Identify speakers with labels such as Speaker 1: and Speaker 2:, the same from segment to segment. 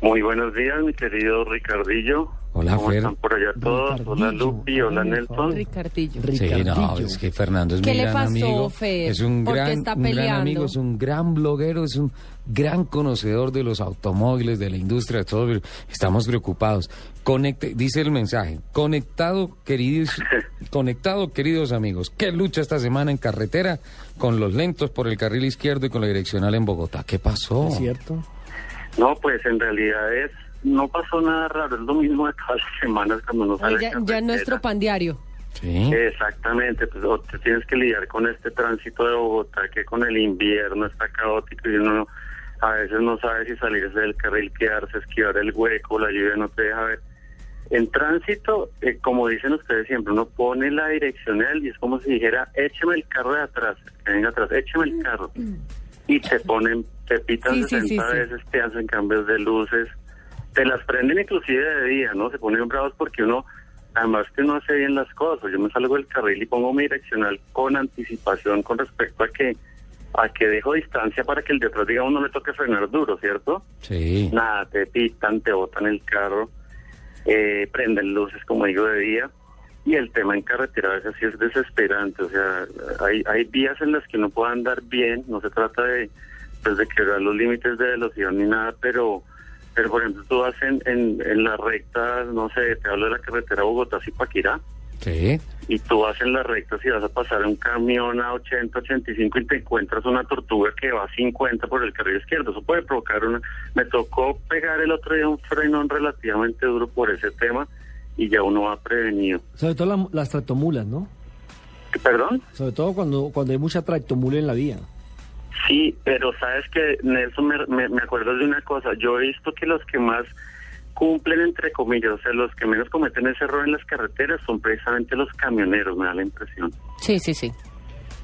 Speaker 1: Muy buenos días, mi querido Ricardillo.
Speaker 2: Hola,
Speaker 1: ¿Cómo
Speaker 2: Fer.
Speaker 1: están por allá todos? Hola, Lupi. Hola, Nelson.
Speaker 3: Ricardillo.
Speaker 2: Sí, no, es que Fernando es
Speaker 3: ¿Qué
Speaker 2: mi
Speaker 3: le
Speaker 2: gran
Speaker 3: pasó,
Speaker 2: amigo.
Speaker 3: Fer?
Speaker 2: Es un
Speaker 3: ¿Por qué
Speaker 2: gran,
Speaker 3: está
Speaker 2: un gran amigo, es un gran bloguero, es un gran conocedor de los automóviles, de la industria, de todo. pero Estamos preocupados. Conecte, dice el mensaje, conectado, queridos, conectado, queridos amigos. ¿Qué lucha esta semana en carretera con los lentos por el carril izquierdo y con la direccional en Bogotá? ¿Qué pasó?
Speaker 4: ¿Cierto?
Speaker 1: No, pues en realidad es... No pasó nada raro, es lo mismo de todas las semanas cuando uno sale
Speaker 3: ya, ya es nuestro pan diario.
Speaker 2: Sí.
Speaker 1: Exactamente, pues o te tienes que lidiar con este tránsito de Bogotá que con el invierno está caótico y uno a veces no sabe si salirse del carril, quedarse, esquivar el hueco, la lluvia no te deja ver. En tránsito, eh, como dicen ustedes siempre, uno pone la direccional y es como si dijera, écheme el carro de atrás, que venga atrás, écheme el carro. Y te ponen, te pitan
Speaker 3: Sí, sí,
Speaker 1: 60
Speaker 3: sí, sí.
Speaker 1: veces, te hacen cambios de luces, te las prenden inclusive de día, ¿no? Se ponen bravos porque uno, además que no hace bien las cosas. Yo me salgo del carril y pongo mi direccional con anticipación con respecto a que a que dejo distancia para que el de atrás, digamos, no le toque frenar duro, ¿cierto?
Speaker 2: Sí.
Speaker 1: Nada, te pitan, te botan el carro, eh, prenden luces, como digo, de día. Y el tema en carretera a veces sí es desesperante. O sea, hay, hay vías en las que uno puede andar bien. No se trata de, pues, de quebrar los límites de velocidad ni nada, pero, pero por ejemplo, tú vas en, en, en la recta, no sé, te hablo de la carretera Bogotá-Zipaquirá,
Speaker 2: Sí.
Speaker 1: y tú vas en la recta si vas a pasar un camión a 80, 85 y te encuentras una tortuga que va a 50 por el carril izquierdo. Eso puede provocar una... Me tocó pegar el otro día un frenón relativamente duro por ese tema y ya uno va prevenido.
Speaker 4: Sobre todo la- las tractomulas, ¿no?
Speaker 1: ¿Perdón?
Speaker 4: Sobre todo cuando, cuando hay mucha tractomula en la vía.
Speaker 1: Sí, pero sabes que Nelson me, me, me acuerdo de una cosa. Yo he visto que los que más cumplen, entre comillas, o sea, los que menos cometen ese error en las carreteras son precisamente los camioneros, me da la impresión.
Speaker 3: Sí, sí, sí.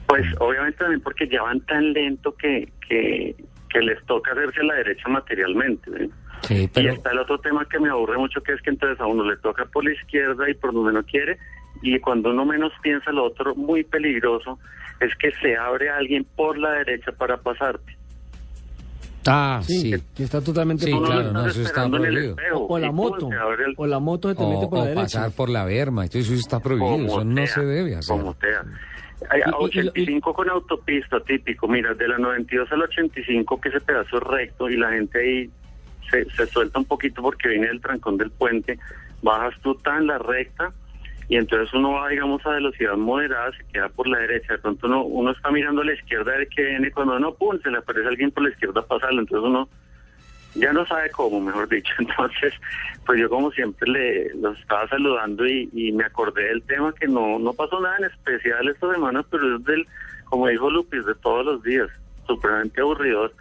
Speaker 1: Pues obviamente también porque ya van tan lento que, que, que les toca hacerse a la derecha materialmente. ¿eh?
Speaker 2: Sí,
Speaker 1: Y está el otro tema que me aburre mucho, que es que entonces a uno le toca por la izquierda y por donde no quiere, y cuando uno menos piensa lo otro muy peligroso es que se abre alguien por la derecha para pasarte.
Speaker 2: Ah,
Speaker 4: Sí,
Speaker 2: sí.
Speaker 4: que está totalmente
Speaker 2: Sí,
Speaker 4: por-
Speaker 1: Uno
Speaker 2: claro, no, eso está prohibido.
Speaker 1: espejo,
Speaker 4: O, o la moto.
Speaker 1: el-
Speaker 4: O la moto se te mete
Speaker 2: O,
Speaker 4: la derecha.
Speaker 2: pasar por la berma, entonces eso está prohibido,
Speaker 1: como
Speaker 2: eso no se debe hacer.
Speaker 1: Como a
Speaker 4: Y- y- y-
Speaker 1: 85 con autopista, típico. Mira, de la 92 al 85, que ese pedazo es recto y la gente ahí se, suelta un poquito porque viene el trancón del puente. Bajas tú tan la recta y entonces uno va, digamos, a velocidad moderada, se queda por la derecha. De pronto uno, uno está mirando a la izquierda a ver qué viene. Cuando no, pum, se le aparece alguien por la izquierda a pasarlo. Entonces uno ya no sabe cómo, mejor dicho. Entonces, pues yo como siempre le los estaba saludando y, y me acordé del tema que no no pasó nada en especial esta semana, pero es del, como dijo Lupis, de todos los días, supremamente aburridor.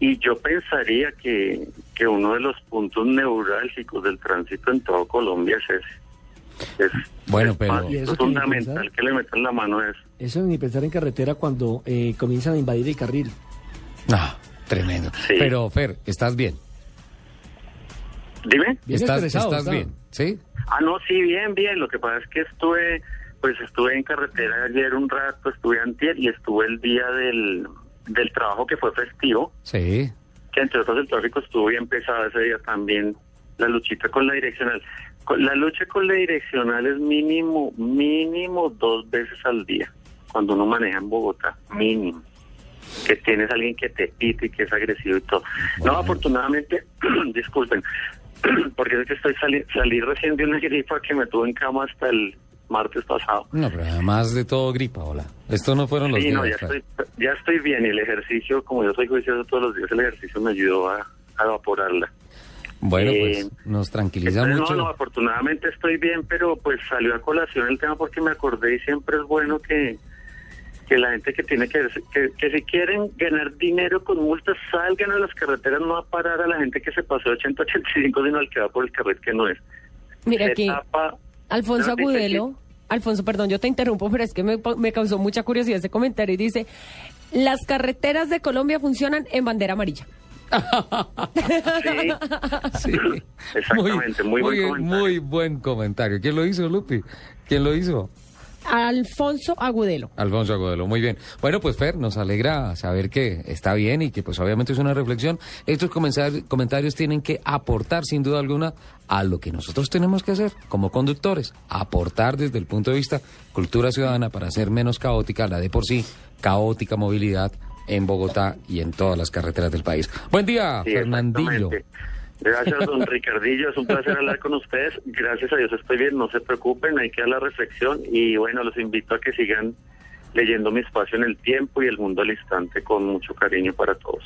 Speaker 1: Y yo pensaría que, que uno de los puntos neurálgicos del tránsito en todo Colombia es ese. Es,
Speaker 2: Bueno, pero-
Speaker 1: fácil,
Speaker 4: ¿Y eso
Speaker 1: es
Speaker 4: qué
Speaker 1: fundamental
Speaker 4: pensar?
Speaker 1: que le metan la mano a eso.
Speaker 4: Eso ni pensar en carretera cuando eh, comienzan a invadir el carril.
Speaker 2: Ah, tremendo.
Speaker 1: Sí.
Speaker 2: Pero, Fer, ¿estás bien?
Speaker 1: Dime.
Speaker 4: Bien
Speaker 2: ¿Estás,
Speaker 4: estresado
Speaker 2: estás
Speaker 4: está.
Speaker 2: bien? ¿Sí?
Speaker 1: Ah, no, sí, bien, bien. Lo que pasa es que estuve, pues estuve en carretera ayer un rato, estuve antier y estuve el día del, del trabajo que fue festivo,
Speaker 2: Sí.
Speaker 1: Que entre otros el tráfico estuvo bien pesado ese día también, la luchita con la direccional. La lucha con la direccional es mínimo, mínimo dos veces al día, cuando uno maneja en Bogotá, mínimo. Que tienes a alguien que te pite y que es agresivo y todo. No, afortunadamente, disculpen, porque es que estoy sali salí recién de una gripa que me tuvo en cama hasta el martes pasado.
Speaker 2: No, pero además de todo gripa, hola. Esto no fueron los
Speaker 1: Sí,
Speaker 2: días.
Speaker 1: no, ya estoy, ya estoy bien y el ejercicio, como yo soy juicioso todos los días, el ejercicio me ayudó a, a evaporarla.
Speaker 2: Bueno,
Speaker 1: Eh,
Speaker 2: pues nos tranquiliza
Speaker 1: Entonces,
Speaker 2: mucho.
Speaker 1: No, no, afortunadamente estoy bien, pero pues salió a colación el tema porque me acordé y siempre es bueno que, que la gente que tiene que, que, que si quieren ganar dinero con multas, salgan a las carreteras, no a parar a la gente que se pasó de 80 a 85, sino al que va por el carret que no es.
Speaker 3: Mira aquí, Alfonso Agudelo. Alfonso, perdón, yo te interrumpo, pero es que me, me causó mucha curiosidad ese comentario y dice, las carreteras de Colombia funcionan en bandera amarilla.
Speaker 1: Sí,
Speaker 2: Sí.
Speaker 1: Exactamente, muy buen
Speaker 2: muy,
Speaker 1: comentario.
Speaker 2: muy buen comentario. ¿Quién lo hizo, Lupi? ¿Quién lo hizo?
Speaker 3: Alfonso Agudelo.
Speaker 2: Alfonso Agudelo, muy bien. Bueno, pues Fer, nos alegra saber que está bien y que pues obviamente es una reflexión. Estos comentarios tienen que aportar sin duda alguna a lo que nosotros tenemos que hacer como conductores, aportar desde el punto de vista cultura ciudadana para hacer menos caótica la de por sí caótica movilidad en Bogotá y en todas las carreteras del país. Buen día,
Speaker 1: Sí,
Speaker 2: Fernandillo.
Speaker 1: Gracias, don Ricardillo. Es un placer hablar con ustedes. Gracias a Dios estoy bien. No se preocupen, hay que dar la reflexión. Y bueno, los invito a que sigan leyendo mi espacio en el tiempo y el mundo al instante con mucho cariño para todos.